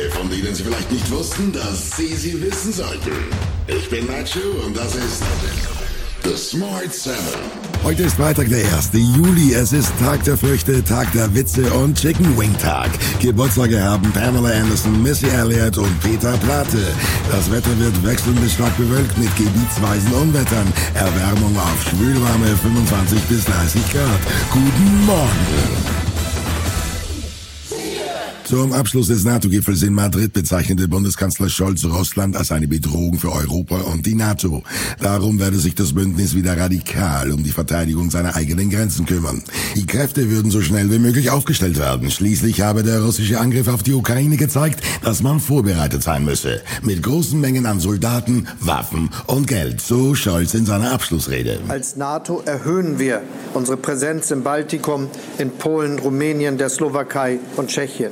Dinge, von denen Sie vielleicht nicht wussten, dass Sie sie wissen sollten. Ich bin Nacho und das ist The Smart Seven. Heute ist Freitag, der 1. Juli. Es ist Tag der Früchte, Tag der Witze und Chicken Wing Tag. Geburtstage haben Pamela Anderson, Missy Elliott und Peter Plate. Das Wetter wird wechselnd bis stark bewölkt mit gebietsweisen Unwettern. Erwärmung auf schwülwarme 25 bis 30 Grad. Guten Morgen. Zum Abschluss des NATO-Gipfels in Madrid bezeichnete Bundeskanzler Scholz Russland als eine Bedrohung für Europa und die NATO. Darum werde sich das Bündnis wieder radikal um die Verteidigung seiner eigenen Grenzen kümmern. Die Kräfte würden so schnell wie möglich aufgestellt werden. Schließlich habe der russische Angriff auf die Ukraine gezeigt, dass man vorbereitet sein müsse. Mit großen Mengen an Soldaten, Waffen und Geld. So Scholz in seiner Abschlussrede. Als NATO erhöhen wir unsere Präsenz im Baltikum, in Polen, Rumänien, der Slowakei und Tschechien.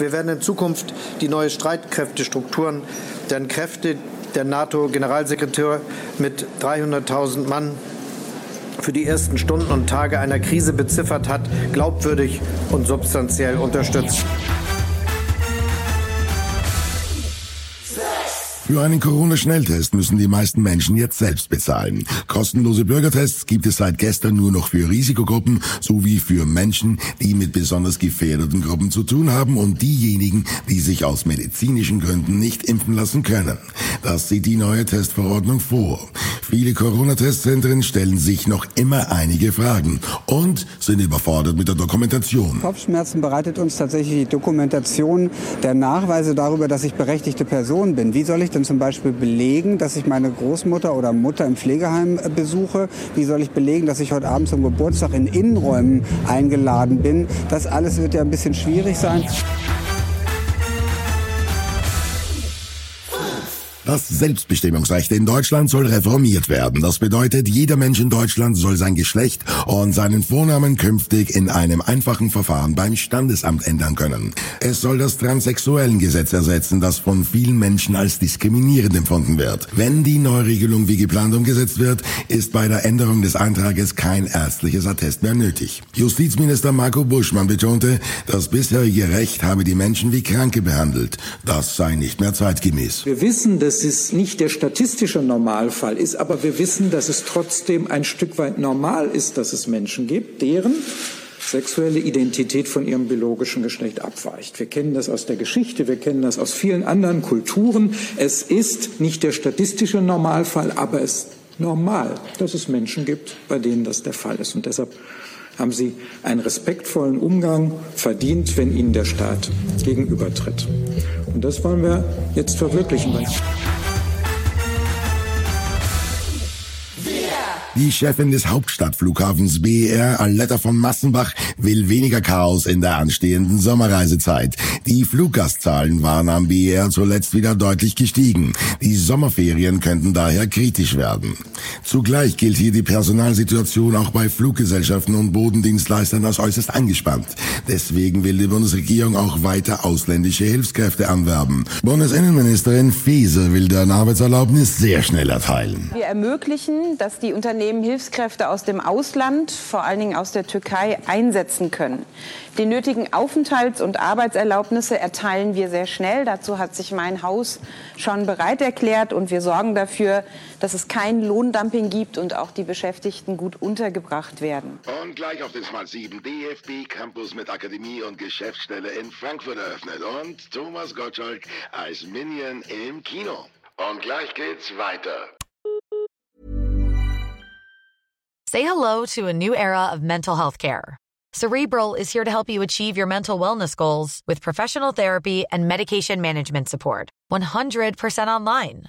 Wir werden in Zukunft die neue Streitkräftestrukturen, deren Kräfte der NATO-Generalsekretär mit 300.000 Mann für die ersten Stunden und Tage einer Krise beziffert hat, glaubwürdig und substanziell unterstützen. Für einen Corona-Schnelltest müssen die meisten Menschen jetzt selbst bezahlen. Kostenlose Bürgertests gibt es seit gestern nur noch für Risikogruppen sowie für Menschen, die mit besonders gefährdeten Gruppen zu tun haben und diejenigen, die sich aus medizinischen Gründen nicht impfen lassen können. Das sieht die neue Testverordnung vor. Viele Corona-Testzentren stellen sich noch immer einige Fragen und sind überfordert mit der Dokumentation. Kopfschmerzen bereitet uns tatsächlich die Dokumentation der Nachweise darüber, dass ich berechtigte Person bin. Wie soll ich denn zum Beispiel belegen, dass ich meine Großmutter oder Mutter im Pflegeheim äh, besuche? Wie soll ich belegen, dass ich heute Abend zum Geburtstag in Innenräumen eingeladen bin? Das alles wird ja ein bisschen schwierig sein. Das Selbstbestimmungsrecht in Deutschland soll reformiert werden. Das bedeutet, jeder Mensch in Deutschland soll sein Geschlecht und seinen Vornamen künftig in einem einfachen Verfahren beim Standesamt ändern können. Es soll das Transsexuellengesetz ersetzen, das von vielen Menschen als diskriminierend empfunden wird. Wenn die Neuregelung wie geplant umgesetzt wird, ist bei der Änderung des Eintrages kein ärztliches Attest mehr nötig. Justizminister Marco Buschmann betonte, das bisherige Recht habe die Menschen wie Kranke behandelt. Das sei nicht mehr zeitgemäß. Wir wissen, dass es nicht der statistische Normalfall ist, aber wir wissen, dass es trotzdem ein Stück weit normal ist, dass es Menschen gibt, deren sexuelle Identität von ihrem biologischen Geschlecht abweicht. Wir kennen das aus der Geschichte, wir kennen das aus vielen anderen Kulturen. Es ist nicht der statistische Normalfall, aber es ist normal, dass es Menschen gibt, bei denen das der Fall ist. Und deshalb haben sie einen respektvollen Umgang verdient, wenn ihnen der Staat gegenübertritt. Und das wollen wir jetzt verwirklichen. Die Chefin des Hauptstadtflughafens BER, Aletta von Massenbach, will weniger Chaos in der anstehenden Sommerreisezeit. Die Fluggastzahlen waren am BER zuletzt wieder deutlich gestiegen. Die Sommerferien könnten daher kritisch werden. Zugleich gilt hier die Personalsituation auch bei Fluggesellschaften und Bodendienstleistern als äußerst angespannt. Deswegen will die Bundesregierung auch weiter ausländische Hilfskräfte anwerben. Bundesinnenministerin Faeser will deren Arbeitserlaubnis sehr schnell erteilen. Wir ermöglichen, dass die Unternehmen Hilfskräfte aus dem Ausland, vor allen Dingen aus der Türkei, einsetzen können. Die nötigen Aufenthalts- und Arbeitserlaubnisse erteilen wir sehr schnell. Dazu hat sich mein Haus schon bereit erklärt und wir sorgen dafür, dass es kein Lohndumping gibt und auch die Beschäftigten gut untergebracht werden. Und gleich auf den Smart 7 DFB Campus mit Akademie und Geschäftsstelle in Frankfurt eröffnet und Thomas Gottschalk als Minion im Kino. Und gleich geht's weiter. Say hello to a new era of mental health care. Cerebral is here to help you achieve your mental wellness goals with professional therapy and medication management support. 100% online.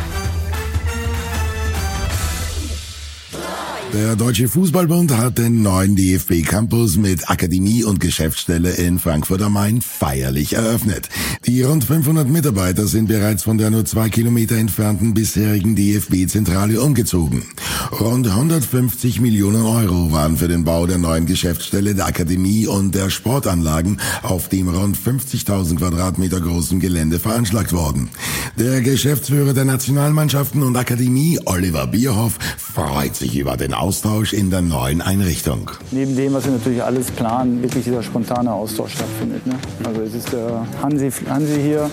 Der Deutsche Fußballbund hat den neuen DFB Campus mit Akademie und Geschäftsstelle in Frankfurt am Main feierlich eröffnet. Die rund 500 Mitarbeiter sind bereits von der nur zwei Kilometer entfernten bisherigen DFB-Zentrale umgezogen. Rund 150 Millionen Euro waren für den Bau der neuen Geschäftsstelle, der Akademie und der Sportanlagen auf dem rund 50.000 Quadratmeter großen Gelände veranschlagt worden. Der Geschäftsführer der Nationalmannschaften und Akademie, Oliver Bierhoff, freut sich über den Austausch in der neuen Einrichtung. Neben dem, was wir natürlich alles planen, wirklich dieser spontane Austausch stattfindet. Ne? Also es ist der Hansi, Hansi hier,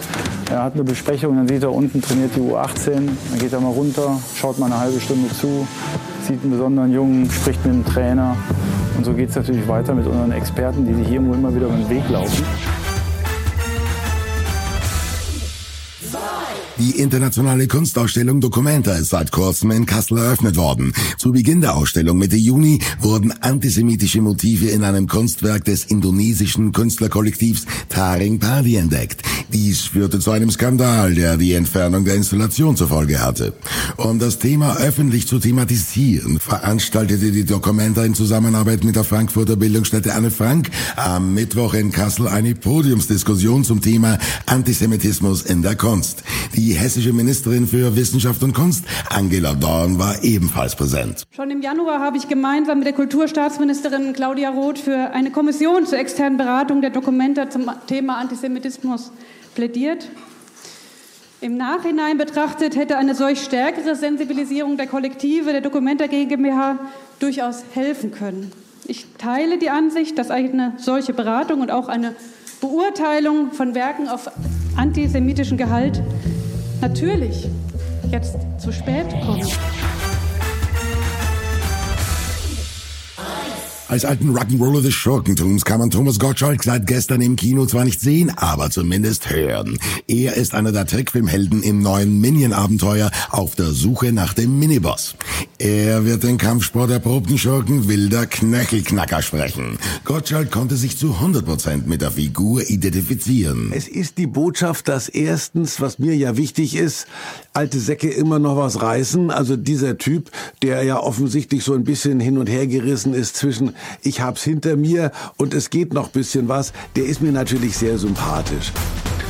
er hat eine Besprechung, dann sieht er unten trainiert die U18, dann geht er mal runter, schaut mal eine halbe Stunde zu, sieht einen besonderen Jungen, spricht mit dem Trainer. Und so geht es natürlich weiter mit unseren Experten, die sich hier immer wieder über den Weg laufen. Die internationale Kunstausstellung Documenta ist seit kurzem in Kassel eröffnet worden. Zu Beginn der Ausstellung Mitte Juni wurden antisemitische Motive in einem Kunstwerk des indonesischen Künstlerkollektivs Taring Padi entdeckt. Dies führte zu einem Skandal, der die Entfernung der Installation zur Folge hatte. Um das Thema öffentlich zu thematisieren, veranstaltete die Documenta in Zusammenarbeit mit der Frankfurter Bildungsstätte Anne Frank am Mittwoch in Kassel eine Podiumsdiskussion zum Thema Antisemitismus in der Kunst. Die hessische Ministerin für Wissenschaft und Kunst, Angela Dorn, war ebenfalls präsent. Schon im Januar habe ich gemeinsam mit der Kulturstaatsministerin Claudia Roth für eine Kommission zur externen Beratung der Dokumente zum Thema Antisemitismus plädiert. Im Nachhinein betrachtet hätte eine solch stärkere Sensibilisierung der Kollektive der Dokumenta GmbH durchaus helfen können. Ich teile die Ansicht, dass eine solche Beratung und auch eine Beurteilung von Werken auf antisemitischen Gehalt natürlich jetzt zu spät kommt. Als alten Rock'n'Roller des Schurkentums kann man Thomas Gottschalk seit gestern im Kino zwar nicht sehen, aber zumindest hören. Er ist einer der Trickfilmhelden im neuen Minion-Abenteuer auf der Suche nach dem Miniboss. Er wird den Kampfsport erprobten Schurken wilder Knöchelknacker sprechen. Gottschalk konnte sich zu 100% mit der Figur identifizieren. Es ist die Botschaft, dass erstens, was mir ja wichtig ist, alte Säcke immer noch was reißen. Also dieser Typ, der ja offensichtlich so ein bisschen hin und her gerissen ist zwischen ich hab's hinter mir und es geht noch bisschen was, der ist mir natürlich sehr sympathisch.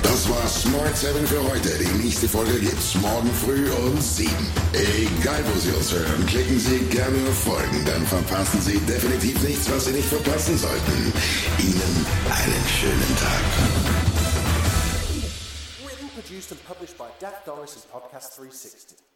Das war Smart 7 für heute. Die nächste Folge gibt's morgen früh um 7. Egal wo Sie uns hören, klicken Sie gerne auf Folgen, dann verpassen Sie definitiv nichts, was Sie nicht verpassen sollten. Ihnen einen schönen Tag. Written, produced and published by Dak Doris and Podcast 360.